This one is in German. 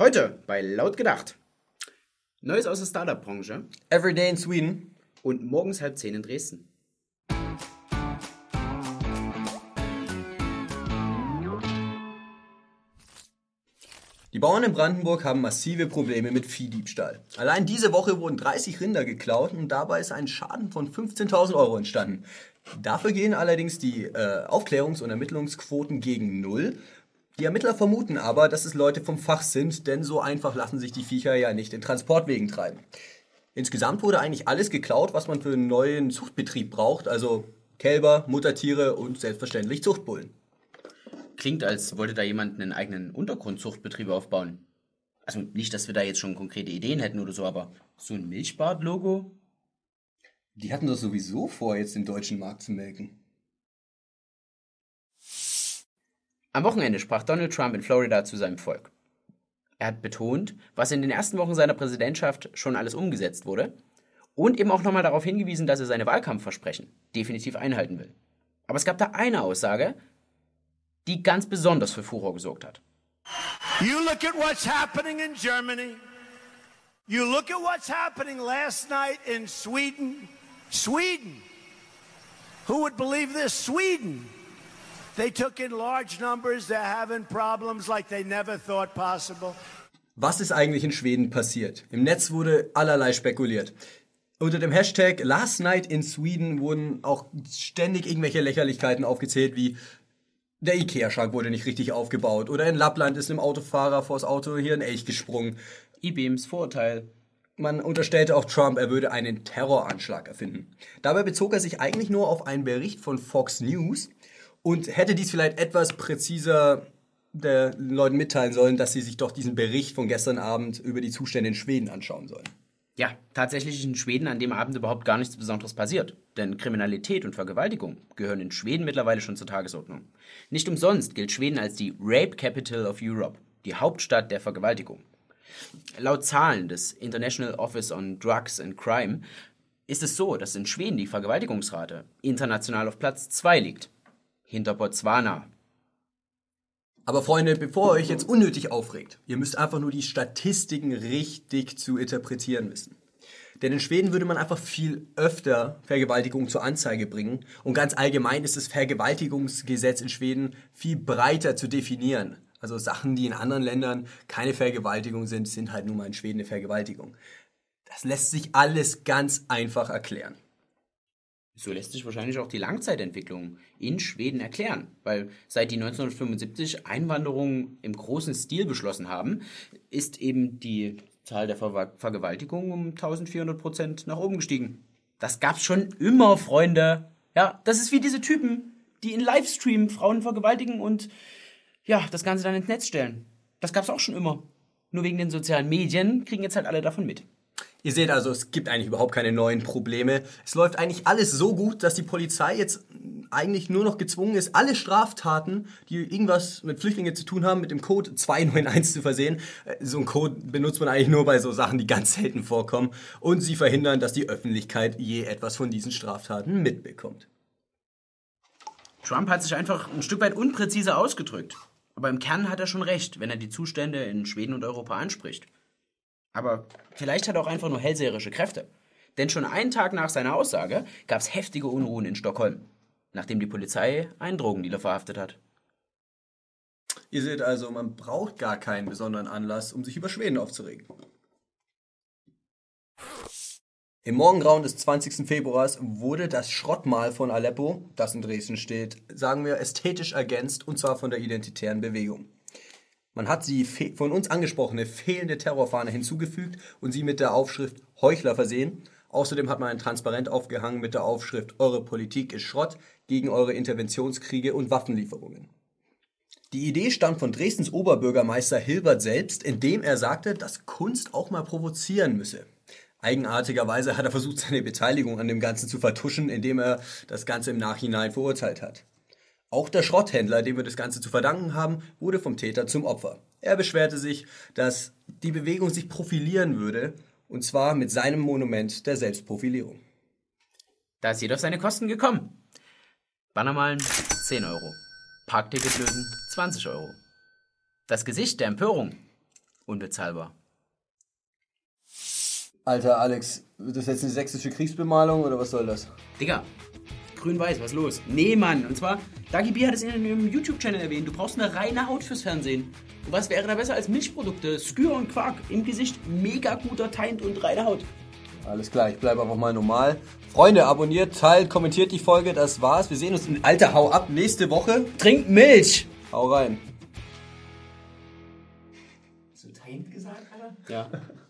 Heute bei Laut gedacht. Neues aus der Startup-Branche Everyday in Sweden. und morgens halb zehn in Dresden. Die Bauern in Brandenburg haben massive Probleme mit Viehdiebstahl. Allein diese Woche wurden 30 Rinder geklaut und dabei ist ein Schaden von 15.000 Euro entstanden. Dafür gehen allerdings die äh, Aufklärungs- und Ermittlungsquoten gegen Null. Die Ermittler vermuten aber, dass es Leute vom Fach sind, denn so einfach lassen sich die Viecher ja nicht in Transportwegen treiben. Insgesamt wurde eigentlich alles geklaut, was man für einen neuen Zuchtbetrieb braucht, also Kälber, Muttertiere und selbstverständlich Zuchtbullen. Klingt, als wollte da jemand einen eigenen Untergrundzuchtbetrieb aufbauen. Also nicht, dass wir da jetzt schon konkrete Ideen hätten oder so, aber so ein Milchbad-Logo? Die hatten doch sowieso vor, jetzt den deutschen Markt zu melken. Am Wochenende sprach Donald Trump in Florida zu seinem Volk. Er hat betont, was in den ersten Wochen seiner Präsidentschaft schon alles umgesetzt wurde und eben auch nochmal darauf hingewiesen, dass er seine Wahlkampfversprechen definitiv einhalten will. Aber es gab da eine Aussage, die ganz besonders für Furor gesorgt hat. You look at what's happening in Germany. You look at what's happening last night in Sweden. Sweden. Who would believe this? Sweden. They took in large numbers. They're having problems like they never thought possible. Was ist eigentlich in Schweden passiert? Im Netz wurde allerlei spekuliert. Unter dem Hashtag Last Night in Sweden wurden auch ständig irgendwelche Lächerlichkeiten aufgezählt, wie der Ikea-Schrank wurde nicht richtig aufgebaut oder in Lappland ist einem Autofahrer vors Auto hier ein Elch gesprungen. E-Beams Vorurteil. Man unterstellte auch Trump, er würde einen Terroranschlag erfinden. Dabei bezog er sich eigentlich nur auf einen Bericht von Fox News und hätte dies vielleicht etwas präziser den Leuten mitteilen sollen, dass sie sich doch diesen Bericht von gestern Abend über die Zustände in Schweden anschauen sollen. Ja, tatsächlich ist in Schweden an dem Abend überhaupt gar nichts Besonderes passiert. Denn Kriminalität und Vergewaltigung gehören in Schweden mittlerweile schon zur Tagesordnung. Nicht umsonst gilt Schweden als die Rape Capital of Europe, die Hauptstadt der Vergewaltigung. Laut Zahlen des International Office on Drugs and Crime ist es so, dass in Schweden die Vergewaltigungsrate international auf Platz 2 liegt. Hinter Botswana. Aber Freunde, bevor ihr euch jetzt unnötig aufregt, ihr müsst einfach nur die Statistiken richtig zu interpretieren wissen. Denn in Schweden würde man einfach viel öfter Vergewaltigung zur Anzeige bringen. Und ganz allgemein ist das Vergewaltigungsgesetz in Schweden viel breiter zu definieren. Also Sachen, die in anderen Ländern keine Vergewaltigung sind, sind halt nun mal in Schweden eine Vergewaltigung. Das lässt sich alles ganz einfach erklären. So lässt sich wahrscheinlich auch die Langzeitentwicklung in Schweden erklären, weil seit die 1975 Einwanderung im großen Stil beschlossen haben, ist eben die Zahl der Ver Vergewaltigungen um 1400 Prozent nach oben gestiegen. Das gab's schon immer, Freunde. Ja, das ist wie diese Typen, die in Livestream Frauen vergewaltigen und ja, das Ganze dann ins Netz stellen. Das gab's auch schon immer. Nur wegen den sozialen Medien kriegen jetzt halt alle davon mit. Ihr seht also, es gibt eigentlich überhaupt keine neuen Probleme. Es läuft eigentlich alles so gut, dass die Polizei jetzt eigentlich nur noch gezwungen ist, alle Straftaten, die irgendwas mit Flüchtlingen zu tun haben, mit dem Code 291 zu versehen. Äh, So einen Code benutzt man eigentlich nur bei so Sachen, die ganz selten vorkommen. Und sie verhindern, dass die Öffentlichkeit je etwas von diesen Straftaten mitbekommt. Trump hat sich einfach ein Stück weit unpräziser ausgedrückt. Aber im Kern hat er schon recht, wenn er die Zustände in Schweden und Europa anspricht. Aber vielleicht hat er auch einfach nur hellseherische Kräfte. Denn schon einen Tag nach seiner Aussage gab es heftige Unruhen in Stockholm, nachdem die Polizei einen Drogendealer verhaftet hat. Ihr seht also, man braucht gar keinen besonderen Anlass, um sich über Schweden aufzuregen. Im Morgengrauen des 20. Februars wurde das Schrottmal von Aleppo, das in Dresden steht, sagen wir ästhetisch ergänzt und zwar von der identitären Bewegung. Man hat die von uns angesprochene fehlende Terrorfahne hinzugefügt und sie mit der Aufschrift Heuchler versehen. Außerdem hat man ein Transparent aufgehangen mit der Aufschrift Eure Politik ist Schrott gegen eure Interventionskriege und Waffenlieferungen. Die Idee stammt von Dresdens Oberbürgermeister Hilbert selbst, indem er sagte, dass Kunst auch mal provozieren müsse. Eigenartigerweise hat er versucht, seine Beteiligung an dem Ganzen zu vertuschen, indem er das Ganze im Nachhinein verurteilt hat. Auch der Schrotthändler, dem wir das Ganze zu verdanken haben, wurde vom Täter zum Opfer. Er beschwerte sich, dass die Bewegung sich profilieren würde, und zwar mit seinem Monument der Selbstprofilierung. Da ist auf seine Kosten gekommen. Bannermalen 10 Euro. Parkticket lösen 20 Euro. Das Gesicht der Empörung unbezahlbar. Alter, Alex, wird das jetzt eine sächsische Kriegsbemalung oder was soll das? Digga, grün-weiß, was los? Nee, Mann. Und zwar, Dagi B hat es in einem YouTube-Channel erwähnt. Du brauchst eine reine Haut fürs Fernsehen. Und was wäre da besser als Milchprodukte? Skür und Quark im Gesicht. Mega guter Teint und reine Haut. Alles klar, ich bleibe einfach mal normal. Freunde, abonniert, teilt, kommentiert die Folge. Das war's. Wir sehen uns in Alter, hau ab nächste Woche. Trink Milch! Hau rein. Hast du Teint gesagt, Alter? Ja.